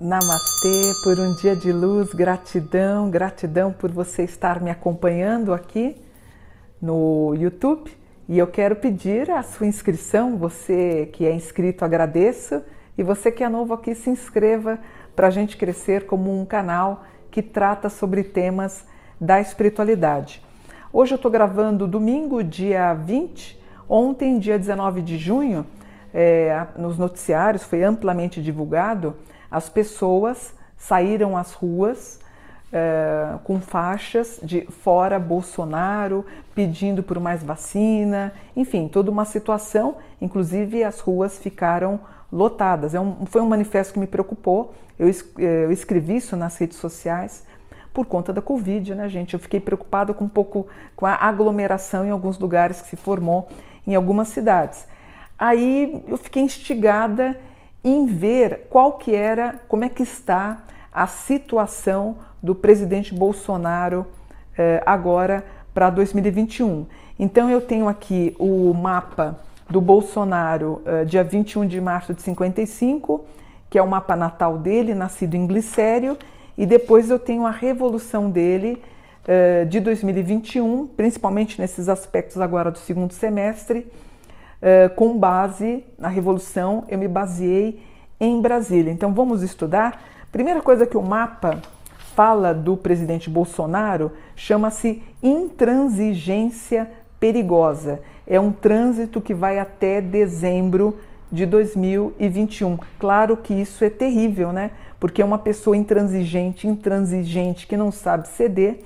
Namastê, por um dia de luz, gratidão, gratidão por você estar me acompanhando aqui no YouTube. E eu quero pedir a sua inscrição, você que é inscrito, agradeço, e você que é novo aqui, se inscreva para a gente crescer como um canal que trata sobre temas da espiritualidade. Hoje eu estou gravando domingo, dia 20, ontem, dia 19 de junho, é, nos noticiários foi amplamente divulgado as pessoas saíram às ruas é, com faixas de fora Bolsonaro, pedindo por mais vacina, enfim, toda uma situação. Inclusive, as ruas ficaram lotadas. É um, foi um manifesto que me preocupou. Eu, eh, eu escrevi isso nas redes sociais por conta da Covid, né, gente? Eu fiquei preocupada com um pouco com a aglomeração em alguns lugares que se formou em algumas cidades. Aí eu fiquei instigada em ver qual que era, como é que está a situação do presidente Bolsonaro eh, agora para 2021. Então eu tenho aqui o mapa do Bolsonaro eh, dia 21 de março de 55, que é o mapa natal dele, nascido em Glicério, e depois eu tenho a revolução dele eh, de 2021, principalmente nesses aspectos agora do segundo semestre, com base na Revolução, eu me baseei em Brasília. Então vamos estudar. Primeira coisa que o mapa fala do presidente Bolsonaro chama-se intransigência perigosa. É um trânsito que vai até dezembro de 2021. Claro que isso é terrível, né? Porque uma pessoa intransigente, intransigente que não sabe ceder,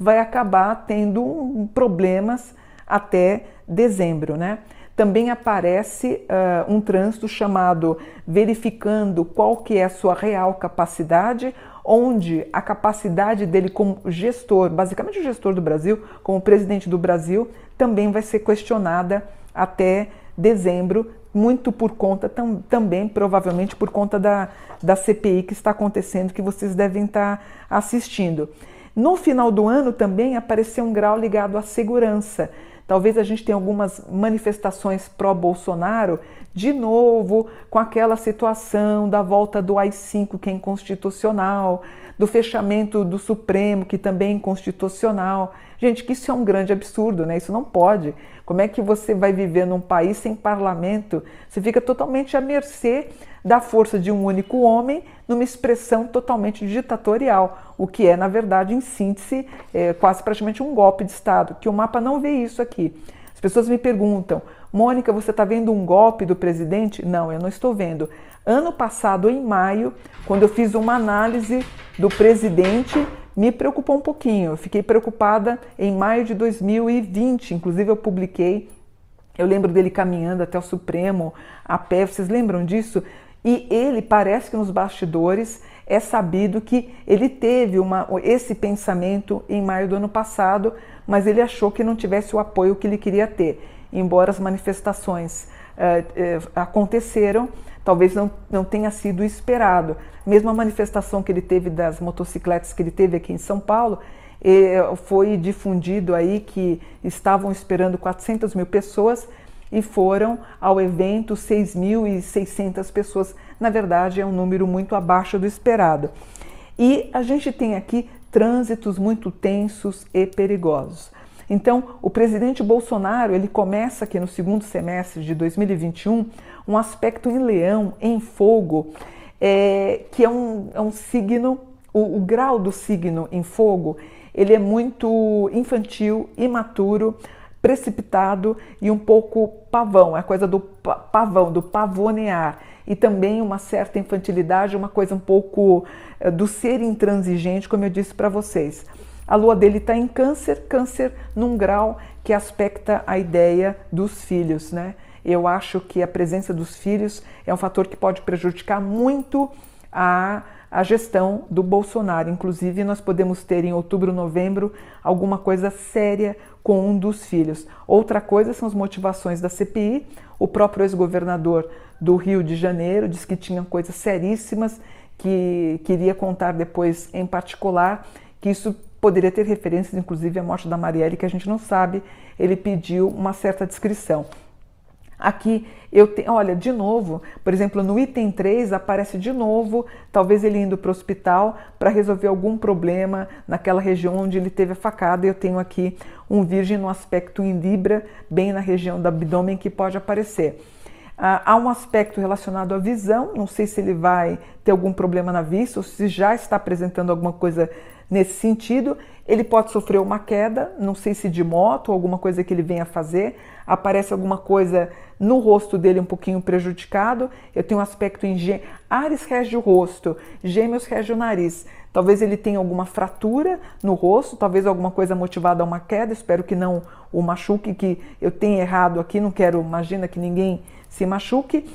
vai acabar tendo problemas até dezembro, né? também aparece uh, um trânsito chamado verificando qual que é a sua real capacidade, onde a capacidade dele como gestor, basicamente o gestor do Brasil, como presidente do Brasil, também vai ser questionada até dezembro, muito por conta tam, também, provavelmente por conta da, da CPI que está acontecendo, que vocês devem estar assistindo. No final do ano também apareceu um grau ligado à segurança. Talvez a gente tenha algumas manifestações pró-Bolsonaro, de novo, com aquela situação da volta do AI-5, que é inconstitucional, do fechamento do Supremo, que também é inconstitucional. Gente, que isso é um grande absurdo, né? Isso não pode. Como é que você vai viver num país sem parlamento? Você fica totalmente à mercê da força de um único homem numa expressão totalmente ditatorial, o que é, na verdade, em síntese, é, quase praticamente um golpe de Estado, que o mapa não vê isso aqui. As pessoas me perguntam, Mônica, você está vendo um golpe do presidente? Não, eu não estou vendo. Ano passado, em maio, quando eu fiz uma análise do presidente, me preocupou um pouquinho. Eu fiquei preocupada em maio de 2020, inclusive eu publiquei. Eu lembro dele caminhando até o Supremo a pé, vocês lembram disso? E ele parece que nos bastidores é sabido que ele teve uma, esse pensamento em maio do ano passado, mas ele achou que não tivesse o apoio que ele queria ter. Embora as manifestações uh, uh, aconteceram, talvez não, não tenha sido esperado. Mesmo a manifestação que ele teve das motocicletas que ele teve aqui em São Paulo, eh, foi difundido aí que estavam esperando 400 mil pessoas e foram ao evento 6.600 pessoas. Na verdade, é um número muito abaixo do esperado. E a gente tem aqui trânsitos muito tensos e perigosos. Então, o presidente Bolsonaro ele começa aqui no segundo semestre de 2021 um aspecto em Leão, em Fogo, é, que é um, é um signo, o, o grau do signo em Fogo, ele é muito infantil, imaturo, precipitado e um pouco pavão, é a coisa do pavão, do pavonear. E também uma certa infantilidade, uma coisa um pouco eh, do ser intransigente, como eu disse para vocês. A lua dele está em câncer, câncer num grau que aspecta a ideia dos filhos, né? Eu acho que a presença dos filhos é um fator que pode prejudicar muito a a gestão do Bolsonaro. Inclusive, nós podemos ter em outubro, novembro, alguma coisa séria com um dos filhos. Outra coisa são as motivações da CPI. O próprio ex-governador do Rio de Janeiro disse que tinha coisas seríssimas que queria contar depois em particular, que isso poderia ter referências, inclusive, à morte da Marielle, que a gente não sabe. Ele pediu uma certa descrição. Aqui eu tenho, olha, de novo, por exemplo, no item 3 aparece de novo, talvez ele indo para o hospital para resolver algum problema naquela região onde ele teve a facada. Eu tenho aqui um virgem no aspecto em Libra, bem na região do abdômen que pode aparecer. Ah, há um aspecto relacionado à visão, não sei se ele vai ter algum problema na vista ou se já está apresentando alguma coisa nesse sentido. Ele pode sofrer uma queda, não sei se de moto ou alguma coisa que ele venha fazer. Aparece alguma coisa no rosto dele um pouquinho prejudicado. Eu tenho um aspecto em. Ares rege o rosto, Gêmeos rege o nariz. Talvez ele tenha alguma fratura no rosto, talvez alguma coisa motivada a uma queda. Espero que não o machuque, que eu tenha errado aqui. Não quero, imagina que ninguém se machuque.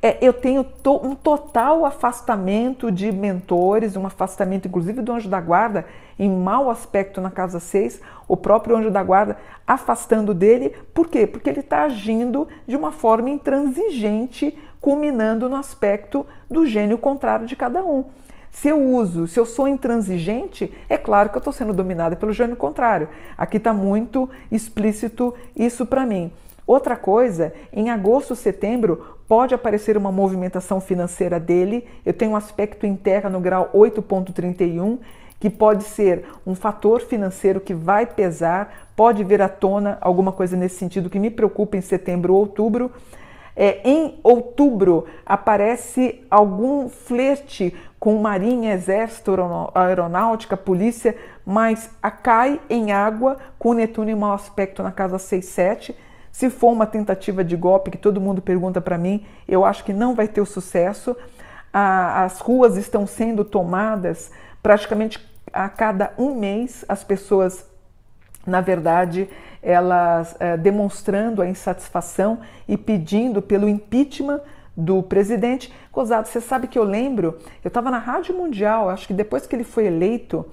É, eu tenho to, um total afastamento de mentores, um afastamento inclusive do anjo da guarda, em mau aspecto na casa 6, o próprio anjo da guarda afastando dele. Por quê? Porque ele está agindo de uma forma intransigente, culminando no aspecto do gênio contrário de cada um. Se eu uso, se eu sou intransigente, é claro que eu estou sendo dominada pelo gênio contrário. Aqui está muito explícito isso para mim. Outra coisa, em agosto, setembro, pode aparecer uma movimentação financeira dele. Eu tenho um aspecto em terra no grau 8.31, que pode ser um fator financeiro que vai pesar, pode vir à tona alguma coisa nesse sentido que me preocupa em setembro ou outubro. É, em outubro aparece algum flerte com marinha, exército, aeronáutica, polícia, mas cai em água com Netuno em mau aspecto na casa 6, 7 se for uma tentativa de golpe, que todo mundo pergunta para mim, eu acho que não vai ter o sucesso. as ruas estão sendo tomadas praticamente a cada um mês, as pessoas, na verdade, elas é, demonstrando a insatisfação e pedindo pelo impeachment do presidente. Cosado, você sabe que eu lembro, eu estava na Rádio Mundial, acho que depois que ele foi eleito,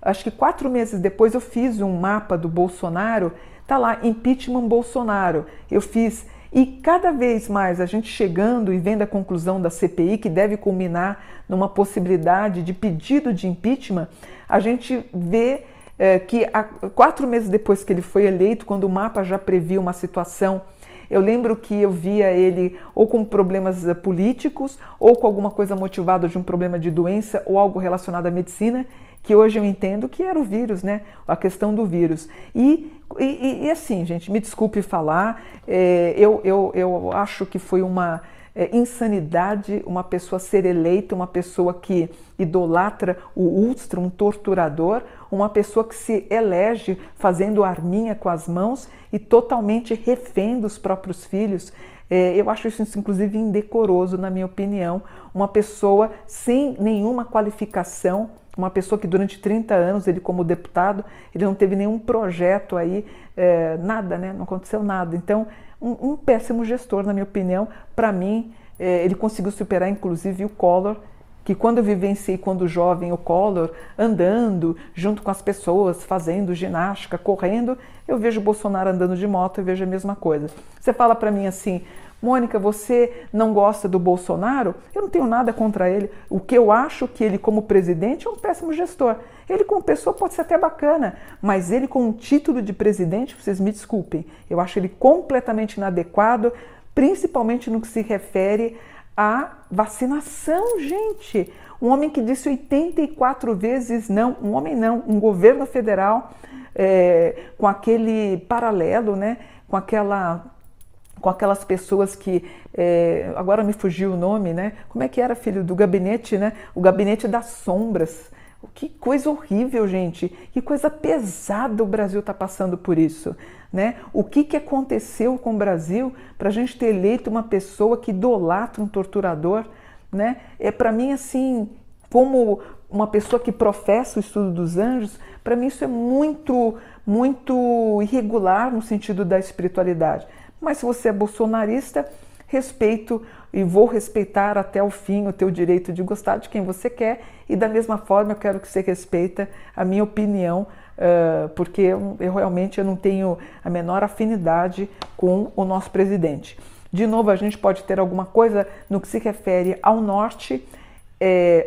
acho que quatro meses depois eu fiz um mapa do Bolsonaro Tá lá, impeachment Bolsonaro. Eu fiz. E cada vez mais a gente chegando e vendo a conclusão da CPI, que deve culminar numa possibilidade de pedido de impeachment, a gente vê é, que há, quatro meses depois que ele foi eleito, quando o mapa já previa uma situação eu lembro que eu via ele ou com problemas eh, políticos, ou com alguma coisa motivada de um problema de doença ou algo relacionado à medicina, que hoje eu entendo que era o vírus, né? A questão do vírus. E, e, e assim, gente, me desculpe falar, é, eu, eu, eu acho que foi uma é, insanidade uma pessoa ser eleita, uma pessoa que idolatra o ultra, um torturador, uma pessoa que se elege fazendo arminha com as mãos e totalmente refém dos próprios filhos. É, eu acho isso, inclusive, indecoroso, na minha opinião. Uma pessoa sem nenhuma qualificação uma pessoa que durante 30 anos, ele como deputado, ele não teve nenhum projeto aí, é, nada, né? Não aconteceu nada. Então, um, um péssimo gestor, na minha opinião. Para mim, é, ele conseguiu superar, inclusive, o Collor, que quando eu vivenciei quando jovem o Collor andando junto com as pessoas, fazendo ginástica, correndo, eu vejo o Bolsonaro andando de moto e vejo a mesma coisa. Você fala para mim assim, Mônica, você não gosta do Bolsonaro? Eu não tenho nada contra ele. O que eu acho que ele, como presidente, é um péssimo gestor. Ele, como pessoa, pode ser até bacana, mas ele, com o título de presidente, vocês me desculpem, eu acho ele completamente inadequado, principalmente no que se refere à vacinação, gente. Um homem que disse 84 vezes não, um homem não, um governo federal é, com aquele paralelo, né? Com aquela com aquelas pessoas que é, agora me fugiu o nome, né? Como é que era, filho do gabinete, né? O gabinete das sombras. Que coisa horrível, gente. Que coisa pesada o Brasil está passando por isso. Né? O que, que aconteceu com o Brasil para a gente ter eleito uma pessoa que idolatra um torturador? Né? É para mim assim, como uma pessoa que professa o estudo dos anjos, para mim isso é muito, muito irregular no sentido da espiritualidade. Mas se você é bolsonarista, respeito e vou respeitar até o fim o teu direito de gostar de quem você quer e da mesma forma eu quero que você respeita a minha opinião uh, porque eu, eu, realmente eu não tenho a menor afinidade com o nosso presidente. De novo, a gente pode ter alguma coisa no que se refere ao norte, é,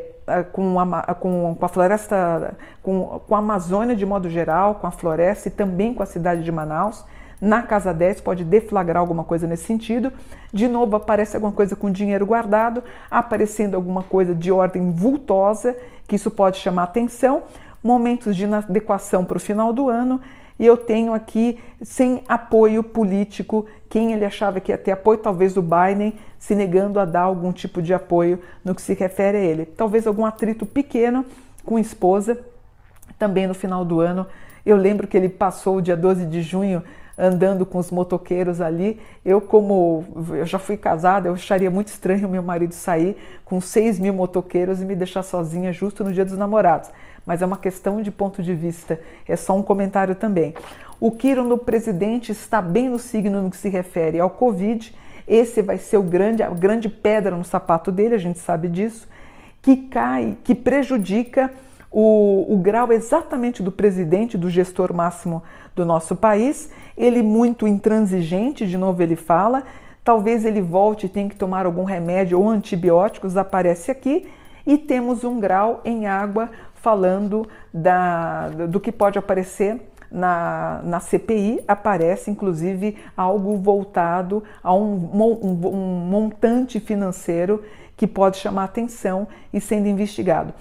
com a, com, com a floresta, com, com a Amazônia de modo geral, com a floresta e também com a cidade de Manaus. Na casa 10 pode deflagrar alguma coisa nesse sentido. De novo, aparece alguma coisa com dinheiro guardado, aparecendo alguma coisa de ordem vultosa, que isso pode chamar atenção. Momentos de inadequação para o final do ano e eu tenho aqui sem apoio político quem ele achava que ia ter apoio, talvez o Biden, se negando a dar algum tipo de apoio no que se refere a ele. Talvez algum atrito pequeno com esposa, também no final do ano. Eu lembro que ele passou o dia 12 de junho andando com os motoqueiros ali. Eu, como eu já fui casada, eu acharia muito estranho meu marido sair com 6 mil motoqueiros e me deixar sozinha justo no dia dos namorados. Mas é uma questão de ponto de vista, é só um comentário também. O Quiro presidente está bem no signo no que se refere ao Covid. Esse vai ser o grande, a grande pedra no sapato dele, a gente sabe disso, que cai, que prejudica o, o grau exatamente do presidente, do gestor máximo do nosso país. Ele muito intransigente, de novo ele fala, talvez ele volte e tenha que tomar algum remédio ou antibióticos, aparece aqui. E temos um grau em água falando da, do que pode aparecer na, na CPI, aparece inclusive algo voltado a um, um, um montante financeiro que pode chamar atenção e sendo investigado.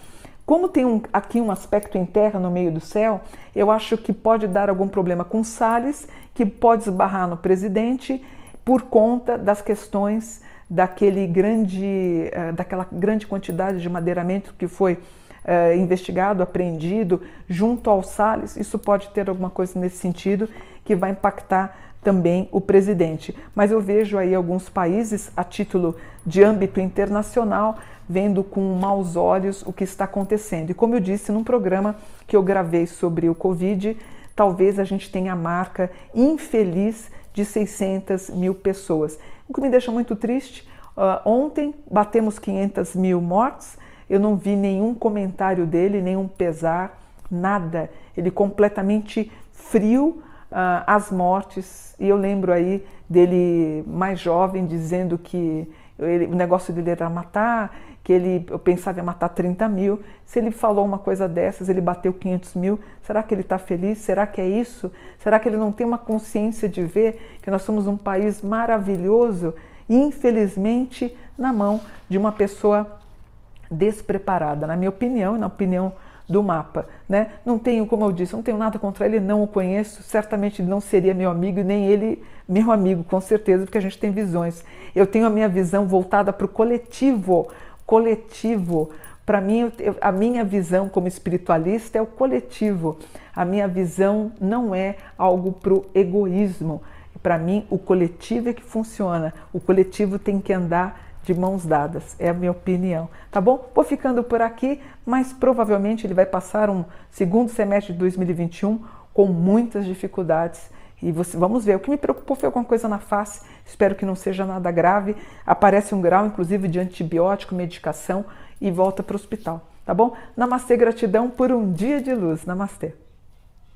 Como tem um, aqui um aspecto em terra no meio do céu, eu acho que pode dar algum problema com Salles, que pode esbarrar no presidente por conta das questões daquele grande, uh, daquela grande quantidade de madeiramento que foi uh, investigado, apreendido junto ao Salles. Isso pode ter alguma coisa nesse sentido que vai impactar também o presidente. Mas eu vejo aí alguns países, a título de âmbito internacional, vendo com maus olhos o que está acontecendo. E como eu disse num programa que eu gravei sobre o Covid, talvez a gente tenha a marca infeliz de 600 mil pessoas. O que me deixa muito triste, uh, ontem batemos 500 mil mortes, eu não vi nenhum comentário dele, nenhum pesar, nada. Ele completamente frio uh, às mortes. E eu lembro aí dele mais jovem dizendo que ele, o negócio dele era matar, que ele eu pensava em matar 30 mil. Se ele falou uma coisa dessas, ele bateu 500 mil, será que ele está feliz? Será que é isso? Será que ele não tem uma consciência de ver que nós somos um país maravilhoso infelizmente, na mão de uma pessoa despreparada, na minha opinião na opinião do mapa, né? Não tenho, como eu disse, não tenho nada contra ele, não o conheço, certamente não seria meu amigo, nem ele meu amigo, com certeza, porque a gente tem visões. Eu tenho a minha visão voltada para o coletivo, coletivo. Para mim, a minha visão como espiritualista é o coletivo. A minha visão não é algo para o egoísmo. Para mim, o coletivo é que funciona. O coletivo tem que andar de mãos dadas, é a minha opinião, tá bom? Vou ficando por aqui, mas provavelmente ele vai passar um segundo semestre de 2021 com muitas dificuldades. E você, vamos ver, o que me preocupou foi alguma coisa na face, espero que não seja nada grave. Aparece um grau, inclusive, de antibiótico, medicação e volta para o hospital, tá bom? Namastê, gratidão por um dia de luz. Namastê.